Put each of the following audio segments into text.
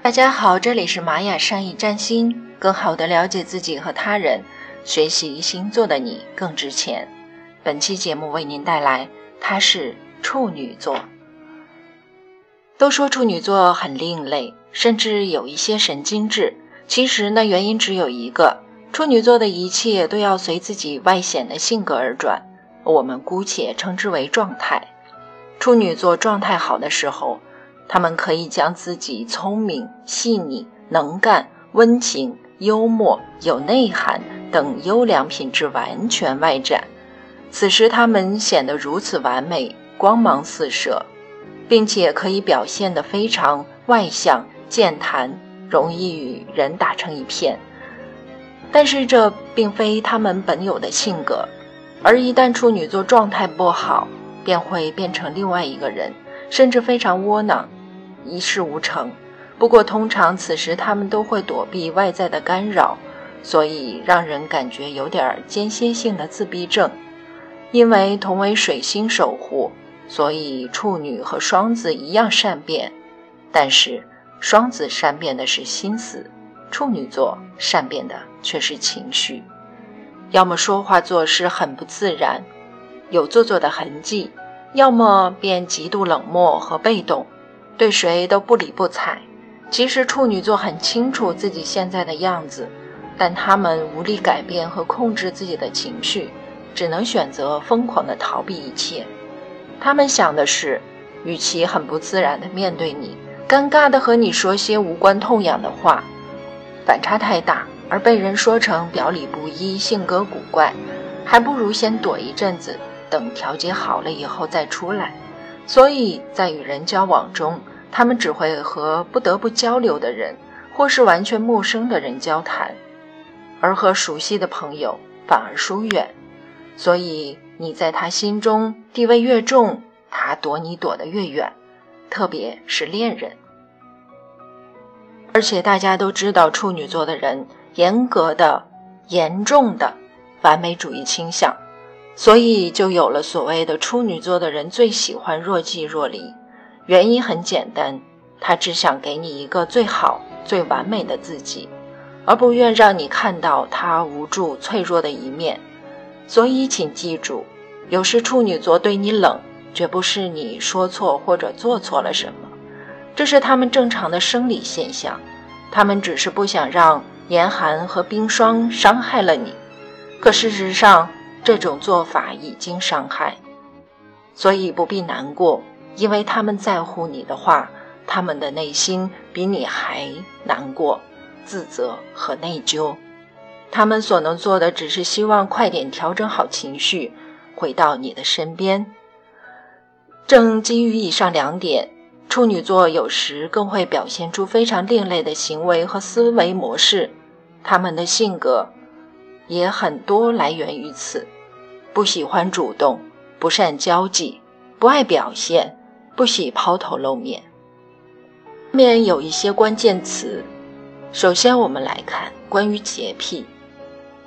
大家好，这里是玛雅善意占星，更好的了解自己和他人，学习星座的你更值钱。本期节目为您带来，他是处女座。都说处女座很另类，甚至有一些神经质。其实呢，原因只有一个：处女座的一切都要随自己外显的性格而转。我们姑且称之为状态。处女座状态好的时候。他们可以将自己聪明、细腻、能干、温情、幽默、有内涵等优良品质完全外展。此时，他们显得如此完美、光芒四射，并且可以表现得非常外向、健谈，容易与人打成一片。但是，这并非他们本有的性格，而一旦处女座状态不好，便会变成另外一个人，甚至非常窝囊。一事无成，不过通常此时他们都会躲避外在的干扰，所以让人感觉有点间歇性的自闭症。因为同为水星守护，所以处女和双子一样善变，但是双子善变的是心思，处女座善变的却是情绪。要么说话做事很不自然，有做作的痕迹；要么便极度冷漠和被动。对谁都不理不睬。其实处女座很清楚自己现在的样子，但他们无力改变和控制自己的情绪，只能选择疯狂地逃避一切。他们想的是，与其很不自然地面对你，尴尬地和你说些无关痛痒的话，反差太大，而被人说成表里不一、性格古怪，还不如先躲一阵子，等调节好了以后再出来。所以在与人交往中，他们只会和不得不交流的人，或是完全陌生的人交谈，而和熟悉的朋友反而疏远。所以你在他心中地位越重，他躲你躲得越远，特别是恋人。而且大家都知道，处女座的人严格的、严重的完美主义倾向。所以就有了所谓的处女座的人最喜欢若即若离，原因很简单，他只想给你一个最好、最完美的自己，而不愿让你看到他无助、脆弱的一面。所以，请记住，有时处女座对你冷，绝不是你说错或者做错了什么，这是他们正常的生理现象。他们只是不想让严寒和冰霜伤害了你，可事实上。这种做法已经伤害，所以不必难过，因为他们在乎你的话，他们的内心比你还难过、自责和内疚。他们所能做的，只是希望快点调整好情绪，回到你的身边。正基于以上两点，处女座有时更会表现出非常另类的行为和思维模式，他们的性格。也很多来源于此，不喜欢主动，不善交际，不爱表现，不喜抛头露面。面有一些关键词，首先我们来看关于洁癖，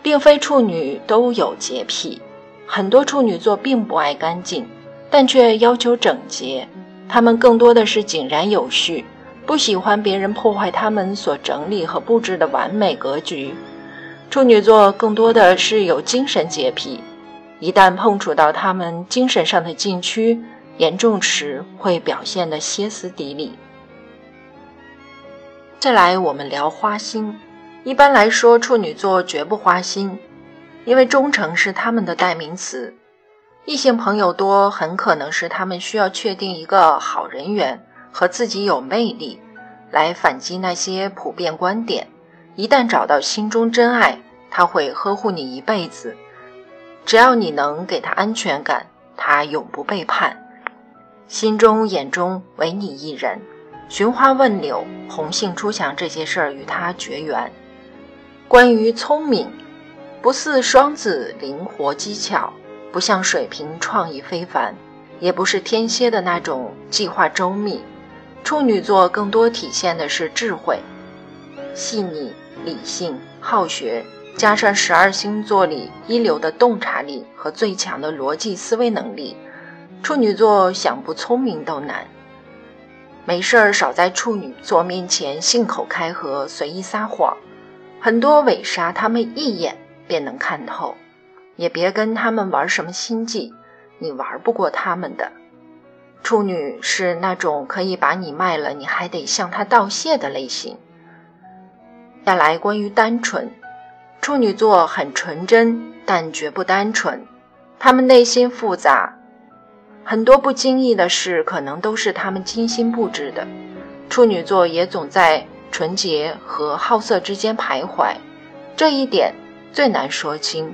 并非处女都有洁癖，很多处女座并不爱干净，但却要求整洁，他们更多的是井然有序，不喜欢别人破坏他们所整理和布置的完美格局。处女座更多的是有精神洁癖，一旦碰触到他们精神上的禁区，严重时会表现得歇斯底里。再来，我们聊花心。一般来说，处女座绝不花心，因为忠诚是他们的代名词。异性朋友多，很可能是他们需要确定一个好人缘和自己有魅力，来反击那些普遍观点。一旦找到心中真爱，他会呵护你一辈子。只要你能给他安全感，他永不背叛。心中眼中唯你一人，寻花问柳、红杏出墙这些事儿与他绝缘。关于聪明，不似双子灵活机巧，不像水瓶创意非凡，也不是天蝎的那种计划周密。处女座更多体现的是智慧、细腻。理性、好学，加上十二星座里一流的洞察力和最强的逻辑思维能力，处女座想不聪明都难。没事儿少在处女座面前信口开河、随意撒谎，很多伪杀他们一眼便能看透。也别跟他们玩什么心计，你玩不过他们的。处女是那种可以把你卖了，你还得向他道谢的类型。再来，关于单纯，处女座很纯真，但绝不单纯。他们内心复杂，很多不经意的事可能都是他们精心布置的。处女座也总在纯洁和好色之间徘徊，这一点最难说清。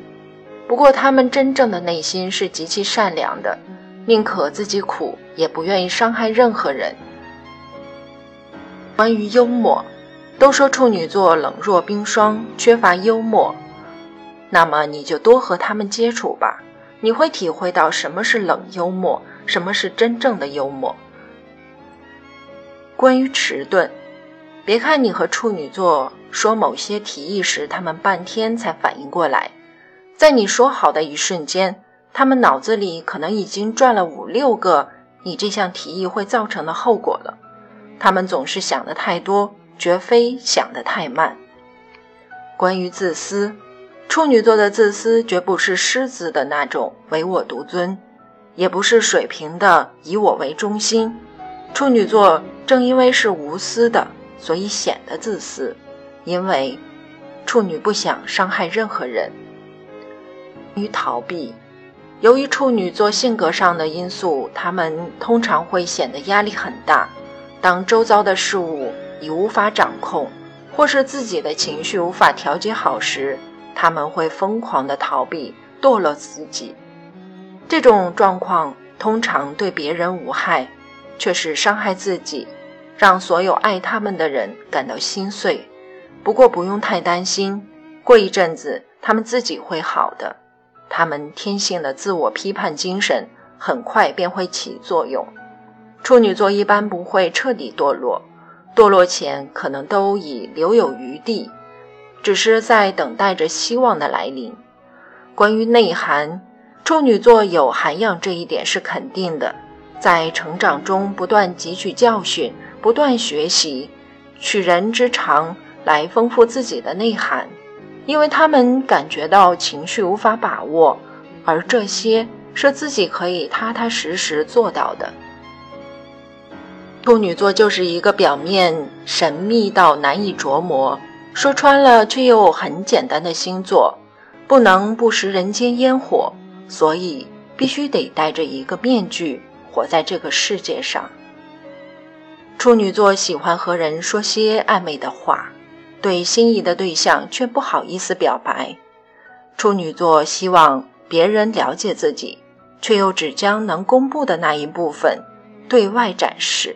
不过，他们真正的内心是极其善良的，宁可自己苦，也不愿意伤害任何人。关于幽默，都说处女座冷若冰霜，缺乏幽默，那么你就多和他们接触吧。你会体会到什么是冷幽默，什么是真正的幽默。关于迟钝，别看你和处女座说某些提议时，他们半天才反应过来，在你说好的一瞬间，他们脑子里可能已经转了五六个你这项提议会造成的后果了。他们总是想的太多，绝非想的太慢。关于自私。处女座的自私绝不是狮子的那种唯我独尊，也不是水瓶的以我为中心。处女座正因为是无私的，所以显得自私，因为处女不想伤害任何人。于逃避，由于处女座性格上的因素，他们通常会显得压力很大。当周遭的事物已无法掌控，或是自己的情绪无法调节好时，他们会疯狂的逃避，堕落自己。这种状况通常对别人无害，却是伤害自己，让所有爱他们的人感到心碎。不过不用太担心，过一阵子他们自己会好的。他们天性的自我批判精神很快便会起作用。处女座一般不会彻底堕落，堕落前可能都已留有余地。只是在等待着希望的来临。关于内涵，处女座有涵养这一点是肯定的，在成长中不断汲取教训，不断学习，取人之长来丰富自己的内涵。因为他们感觉到情绪无法把握，而这些是自己可以踏踏实实做到的。处女座就是一个表面神秘到难以琢磨。说穿了，却又很简单的星座，不能不食人间烟火，所以必须得戴着一个面具活在这个世界上。处女座喜欢和人说些暧昧的话，对心仪的对象却不好意思表白。处女座希望别人了解自己，却又只将能公布的那一部分对外展示。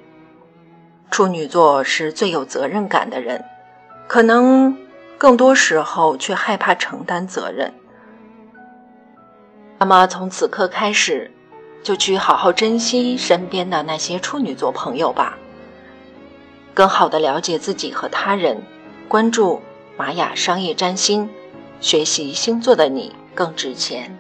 处女座是最有责任感的人。可能更多时候却害怕承担责任。那么从此刻开始，就去好好珍惜身边的那些处女座朋友吧，更好的了解自己和他人。关注玛雅商业占星，学习星座的你更值钱。